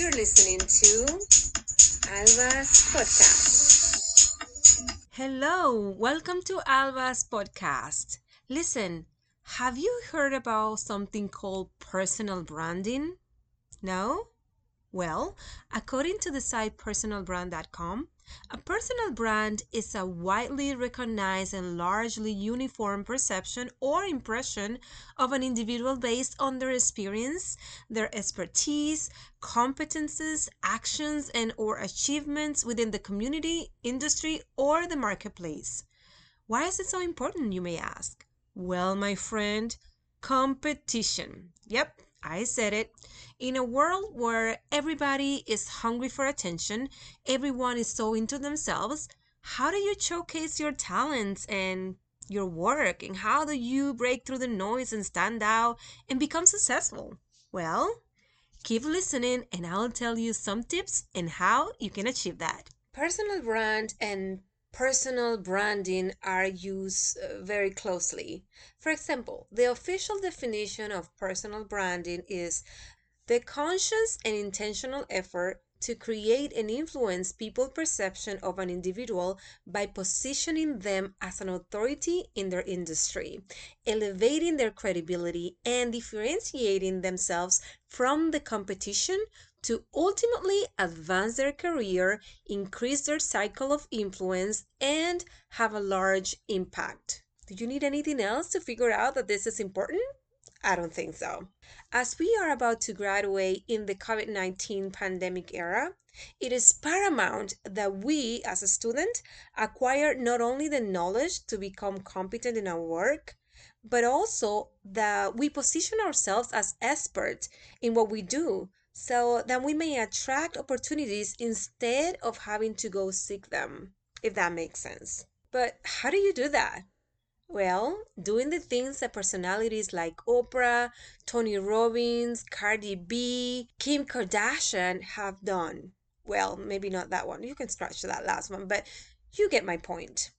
You're listening to Alba's podcast. Hello, welcome to Alba's podcast. Listen, have you heard about something called personal branding? No? Well, according to the site personalbrand.com, a personal brand is a widely recognized and largely uniform perception or impression of an individual based on their experience, their expertise, competences, actions, and or achievements within the community, industry, or the marketplace. Why is it so important, you may ask? Well, my friend, competition. Yep, I said it. In a world where everybody is hungry for attention, everyone is so into themselves, how do you showcase your talents and your work? And how do you break through the noise and stand out and become successful? Well, keep listening and I'll tell you some tips and how you can achieve that. Personal brand and personal branding are used uh, very closely. For example, the official definition of personal branding is the conscious and intentional effort to create and influence people's perception of an individual by positioning them as an authority in their industry, elevating their credibility, and differentiating themselves from the competition to ultimately advance their career, increase their cycle of influence, and have a large impact. Do you need anything else to figure out that this is important? I don't think so. As we are about to graduate in the COVID 19 pandemic era, it is paramount that we, as a student, acquire not only the knowledge to become competent in our work, but also that we position ourselves as experts in what we do so that we may attract opportunities instead of having to go seek them, if that makes sense. But how do you do that? Well, doing the things that personalities like Oprah, Tony Robbins, Cardi B, Kim Kardashian have done. Well, maybe not that one. You can scratch that last one, but you get my point.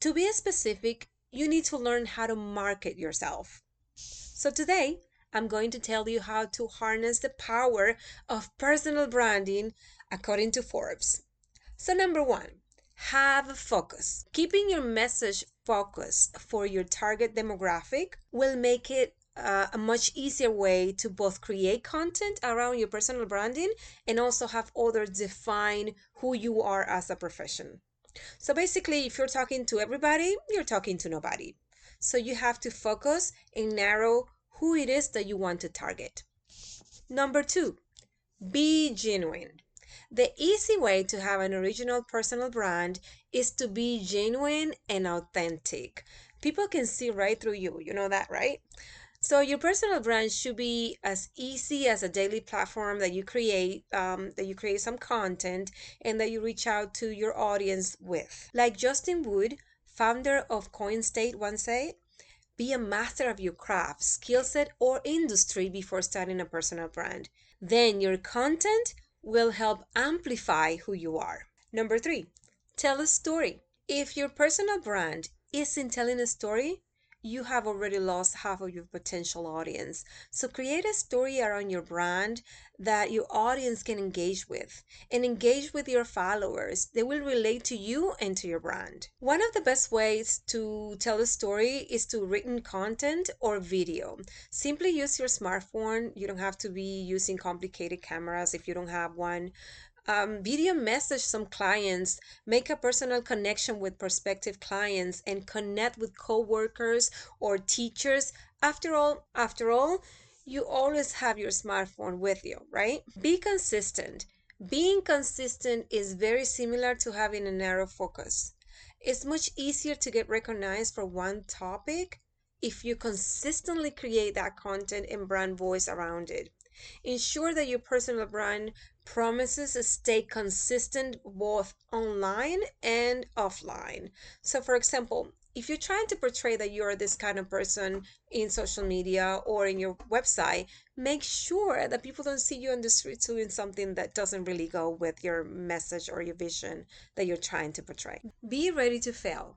To be specific, you need to learn how to market yourself. So today, I'm going to tell you how to harness the power of personal branding according to Forbes. So, number one, have a focus. Keeping your message focused for your target demographic will make it uh, a much easier way to both create content around your personal branding and also have others define who you are as a profession. So basically, if you're talking to everybody, you're talking to nobody. So you have to focus and narrow who it is that you want to target. Number two, be genuine. The easy way to have an original personal brand is to be genuine and authentic. People can see right through you. You know that, right? So your personal brand should be as easy as a daily platform that you create, um, that you create some content, and that you reach out to your audience with. Like Justin Wood, founder of CoinState, once said, be a master of your craft, skill set, or industry before starting a personal brand. Then your content will help amplify who you are. Number three, tell a story. If your personal brand isn't telling a story, you have already lost half of your potential audience. So create a story around your brand that your audience can engage with and engage with your followers. They will relate to you and to your brand. One of the best ways to tell a story is to written content or video. Simply use your smartphone. You don't have to be using complicated cameras if you don't have one um, video message some clients, make a personal connection with prospective clients, and connect with coworkers or teachers. After all, after all, you always have your smartphone with you, right? Be consistent. Being consistent is very similar to having a narrow focus. It's much easier to get recognized for one topic if you consistently create that content and brand voice around it. Ensure that your personal brand promises stay consistent both online and offline. So, for example, if you're trying to portray that you're this kind of person in social media or in your website, make sure that people don't see you on the streets doing something that doesn't really go with your message or your vision that you're trying to portray. Be ready to fail.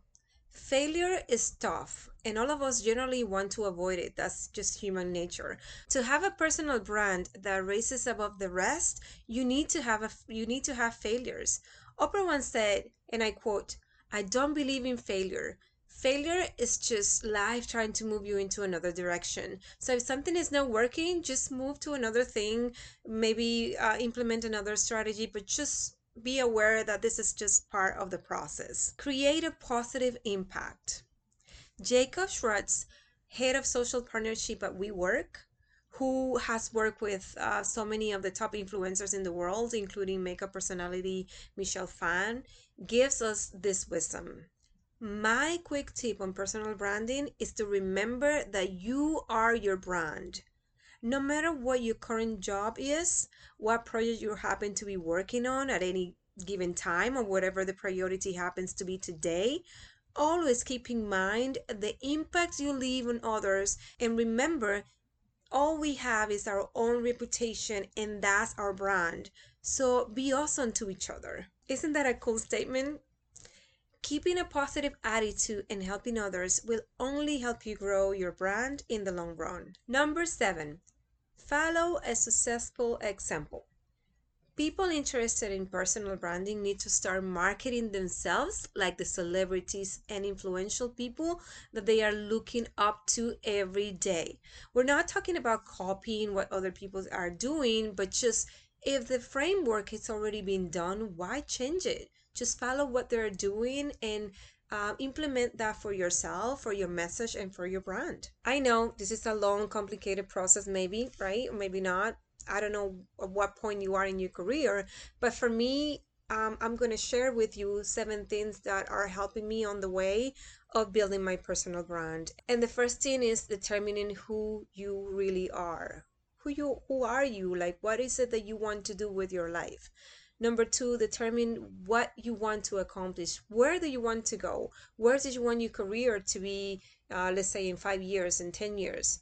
Failure is tough, and all of us generally want to avoid it. That's just human nature. To have a personal brand that raises above the rest, you need to have a you need to have failures. Oprah once said, and I quote, "I don't believe in failure. Failure is just life trying to move you into another direction. So if something is not working, just move to another thing, maybe uh, implement another strategy, but just be aware that this is just part of the process. Create a positive impact. Jacob Schwartz, head of social partnership at WeWork, who has worked with uh, so many of the top influencers in the world, including makeup personality Michelle Phan, gives us this wisdom. My quick tip on personal branding is to remember that you are your brand. No matter what your current job is, what project you happen to be working on at any given time, or whatever the priority happens to be today, always keep in mind the impact you leave on others and remember all we have is our own reputation and that's our brand. So be awesome to each other. Isn't that a cool statement? Keeping a positive attitude and helping others will only help you grow your brand in the long run. Number seven, follow a successful example. People interested in personal branding need to start marketing themselves like the celebrities and influential people that they are looking up to every day. We're not talking about copying what other people are doing, but just if the framework has already been done, why change it? Just follow what they're doing and uh, implement that for yourself, for your message, and for your brand. I know this is a long, complicated process, maybe, right? Maybe not. I don't know at what point you are in your career, but for me, um, I'm going to share with you seven things that are helping me on the way of building my personal brand. And the first thing is determining who you really are. Who you who are you? Like what is it that you want to do with your life? Number two, determine what you want to accomplish. Where do you want to go? Where do you want your career to be, uh, let's say, in five years, in 10 years?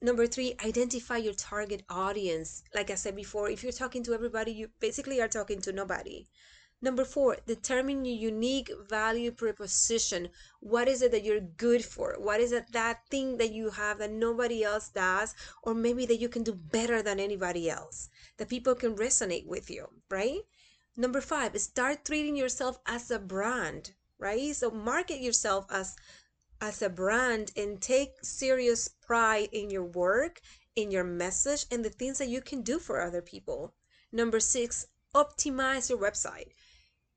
Number three, identify your target audience. Like I said before, if you're talking to everybody, you basically are talking to nobody. Number four, determine your unique value proposition. What is it that you're good for? What is it that thing that you have that nobody else does, or maybe that you can do better than anybody else, that people can resonate with you, right? Number five, start treating yourself as a brand, right? So market yourself as as a brand and take serious pride in your work, in your message, and the things that you can do for other people. Number six, optimize your website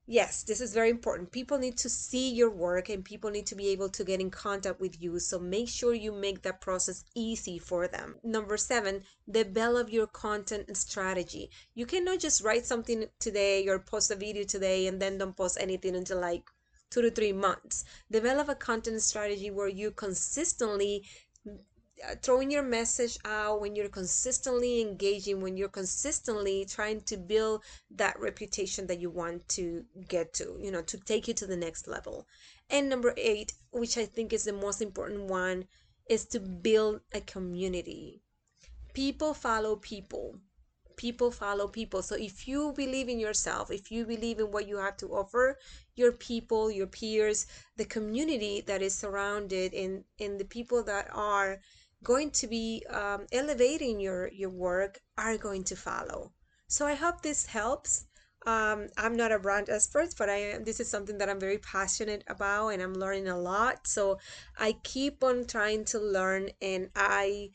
yes, this is very important. People need to see your work and people need to be able to get in contact with you. So make sure you make that process easy for them. Number seven, develop your content strategy. You cannot just write something today or post a video today and then don't post anything until like two to three months. Develop a content strategy where you consistently Uh, throwing your message out when you're consistently engaging when you're consistently trying to build that reputation that you want to get to you know to take you to the next level. And number eight which i think is the most important one is to build a community. People follow people. People follow people. So if you believe in yourself if you believe in what you have to offer your people your peers the community that is surrounded in in the people that are going to be um, elevating your your work are going to follow. So i hope this helps. Um, i'm not a brand expert but i am this is something that i'm very passionate about and i'm learning a lot. So i keep on trying to learn and i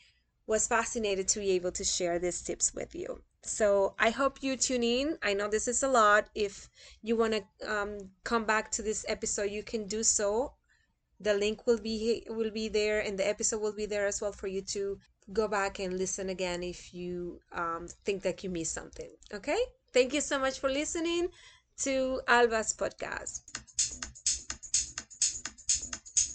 was fascinated to be able to share these tips with you. So i hope you tune in. I know this is a lot. If you want to um, come back to this episode you can do so the link will be will be there and the episode will be there as well for you to go back and listen again if you um, think that you missed something okay? Thank you so much for listening to alba's podcast